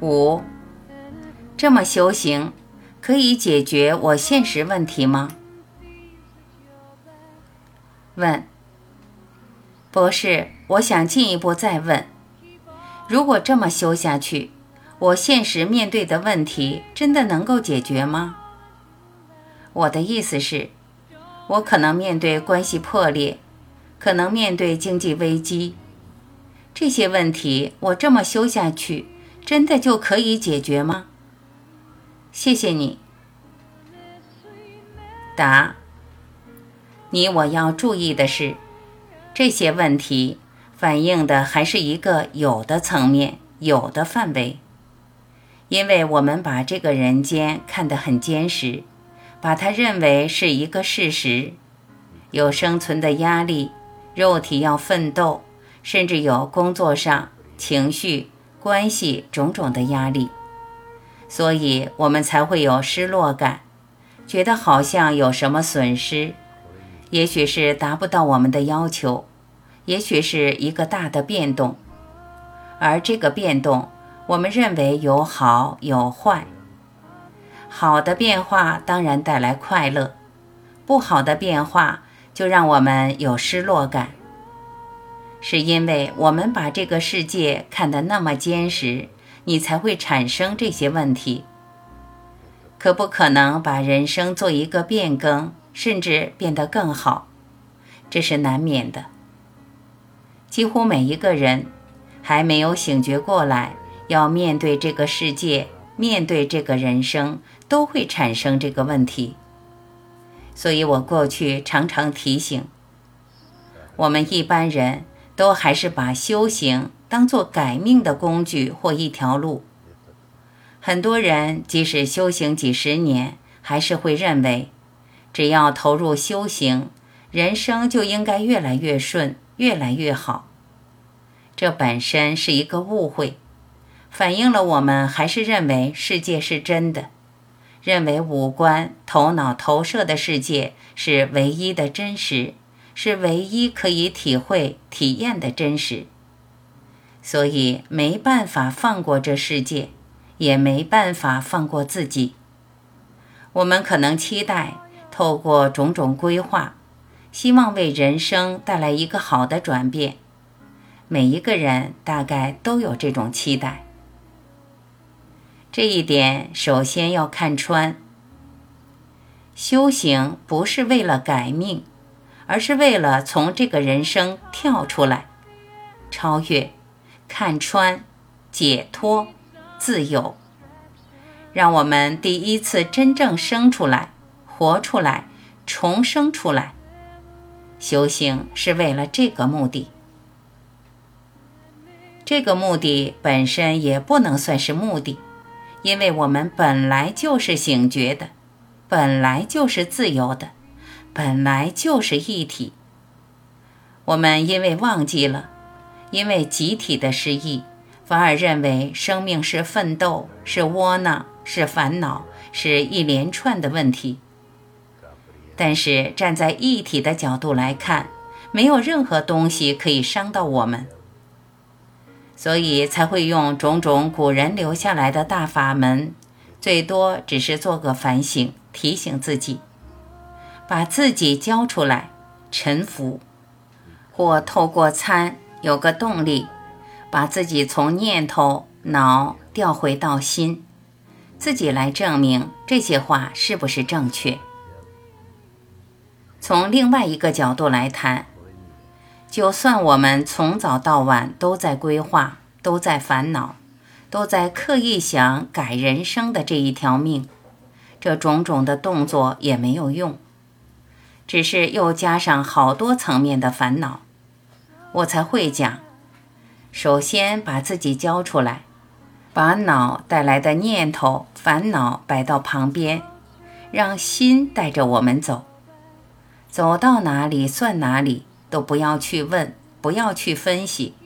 五，这么修行可以解决我现实问题吗？问，博士，我想进一步再问：如果这么修下去，我现实面对的问题真的能够解决吗？我的意思是，我可能面对关系破裂，可能面对经济危机，这些问题我这么修下去。真的就可以解决吗？谢谢你。答：你我要注意的是，这些问题反映的还是一个有的层面、有的范围，因为我们把这个人间看得很坚实，把它认为是一个事实，有生存的压力，肉体要奋斗，甚至有工作上、情绪。关系种种的压力，所以我们才会有失落感，觉得好像有什么损失，也许是达不到我们的要求，也许是一个大的变动，而这个变动，我们认为有好有坏。好的变化当然带来快乐，不好的变化就让我们有失落感。是因为我们把这个世界看得那么坚实，你才会产生这些问题。可不可能把人生做一个变更，甚至变得更好？这是难免的。几乎每一个人还没有醒觉过来，要面对这个世界，面对这个人生，都会产生这个问题。所以我过去常常提醒我们一般人。都还是把修行当做改命的工具或一条路。很多人即使修行几十年，还是会认为，只要投入修行，人生就应该越来越顺，越来越好。这本身是一个误会，反映了我们还是认为世界是真的，认为五官、头脑投射的世界是唯一的真实。是唯一可以体会、体验的真实，所以没办法放过这世界，也没办法放过自己。我们可能期待透过种种规划，希望为人生带来一个好的转变。每一个人大概都有这种期待。这一点首先要看穿，修行不是为了改命。而是为了从这个人生跳出来，超越、看穿、解脱、自由，让我们第一次真正生出来、活出来、重生出来。修行是为了这个目的。这个目的本身也不能算是目的，因为我们本来就是醒觉的，本来就是自由的。本来就是一体，我们因为忘记了，因为集体的失忆，反而认为生命是奋斗，是窝囊，是烦恼，是一连串的问题。但是站在一体的角度来看，没有任何东西可以伤到我们，所以才会用种种古人留下来的大法门，最多只是做个反省，提醒自己。把自己交出来，臣服，或透过参有个动力，把自己从念头脑调回到心，自己来证明这些话是不是正确。从另外一个角度来谈，就算我们从早到晚都在规划，都在烦恼，都在刻意想改人生的这一条命，这种种的动作也没有用。只是又加上好多层面的烦恼，我才会讲。首先把自己交出来，把脑带来的念头、烦恼摆到旁边，让心带着我们走。走到哪里算哪里，都不要去问，不要去分析。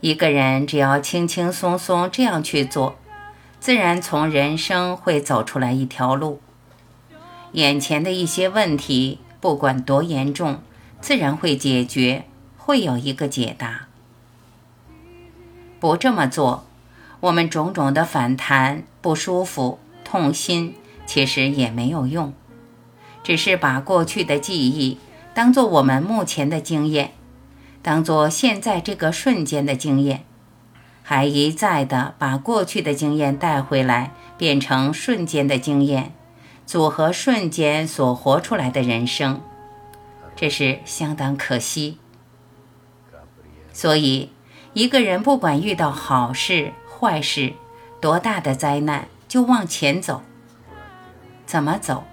一个人只要轻轻松松这样去做，自然从人生会走出来一条路。眼前的一些问题，不管多严重，自然会解决，会有一个解答。不这么做，我们种种的反弹、不舒服、痛心，其实也没有用，只是把过去的记忆当做我们目前的经验，当做现在这个瞬间的经验，还一再的把过去的经验带回来，变成瞬间的经验，组合瞬间所活出来的人生，这是相当可惜。所以。一个人不管遇到好事坏事，多大的灾难，就往前走。怎么走？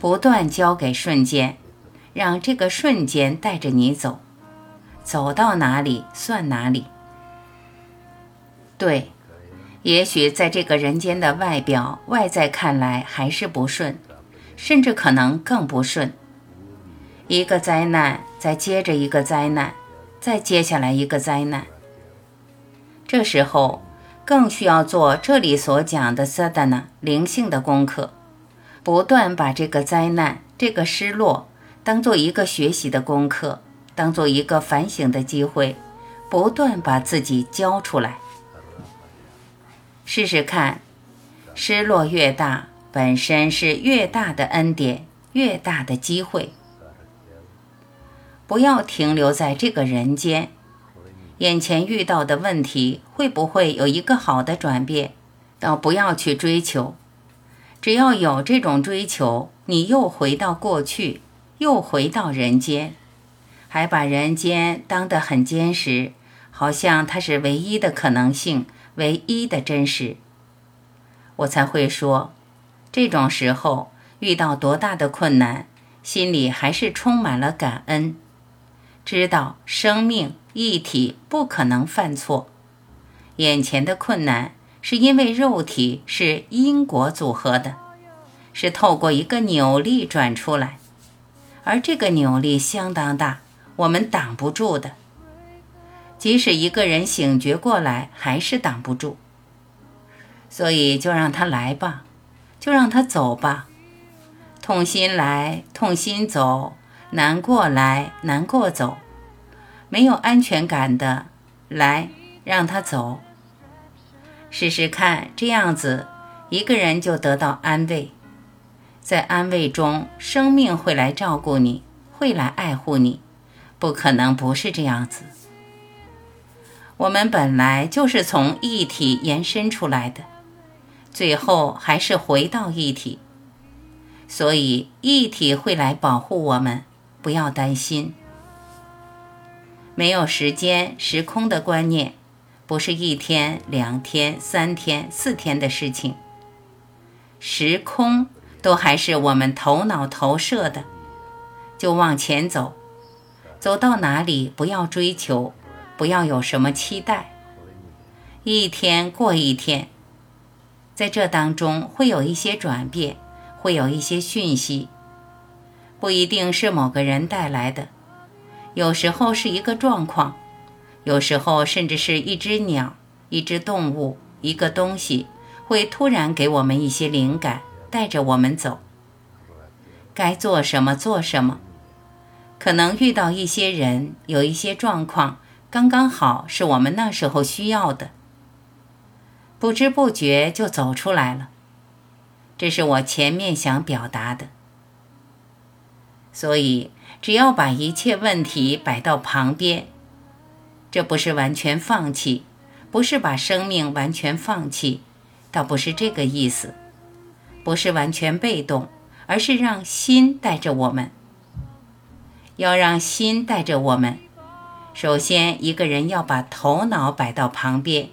不断交给瞬间，让这个瞬间带着你走，走到哪里算哪里。对，也许在这个人间的外表外在看来还是不顺，甚至可能更不顺。一个灾难，再接着一个灾难。再接下来一个灾难，这时候更需要做这里所讲的 sadana 灵性的功课，不断把这个灾难、这个失落当做一个学习的功课，当做一个反省的机会，不断把自己交出来。试试看，失落越大，本身是越大的恩典，越大的机会。不要停留在这个人间，眼前遇到的问题会不会有一个好的转变？倒不要去追求，只要有这种追求，你又回到过去，又回到人间，还把人间当得很坚实，好像它是唯一的可能性，唯一的真实。我才会说，这种时候遇到多大的困难，心里还是充满了感恩。知道生命一体不可能犯错，眼前的困难是因为肉体是因果组合的，是透过一个扭力转出来，而这个扭力相当大，我们挡不住的。即使一个人醒觉过来，还是挡不住。所以就让他来吧，就让他走吧，痛心来，痛心走。难过来，难过走，没有安全感的，来让他走。试试看，这样子一个人就得到安慰，在安慰中，生命会来照顾你，会来爱护你，不可能不是这样子。我们本来就是从一体延伸出来的，最后还是回到一体，所以一体会来保护我们。不要担心，没有时间、时空的观念，不是一天、两天、三天、四天的事情。时空都还是我们头脑投射的，就往前走，走到哪里不要追求，不要有什么期待，一天过一天，在这当中会有一些转变，会有一些讯息。不一定是某个人带来的，有时候是一个状况，有时候甚至是一只鸟、一只动物、一个东西，会突然给我们一些灵感，带着我们走。该做什么做什么，可能遇到一些人，有一些状况，刚刚好是我们那时候需要的，不知不觉就走出来了。这是我前面想表达的。所以，只要把一切问题摆到旁边，这不是完全放弃，不是把生命完全放弃，倒不是这个意思，不是完全被动，而是让心带着我们。要让心带着我们，首先一个人要把头脑摆到旁边，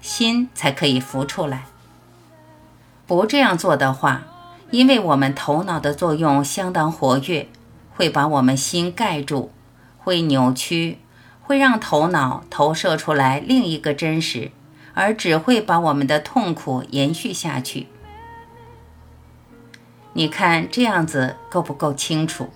心才可以浮出来。不这样做的话，因为我们头脑的作用相当活跃。会把我们心盖住，会扭曲，会让头脑投射出来另一个真实，而只会把我们的痛苦延续下去。你看这样子够不够清楚？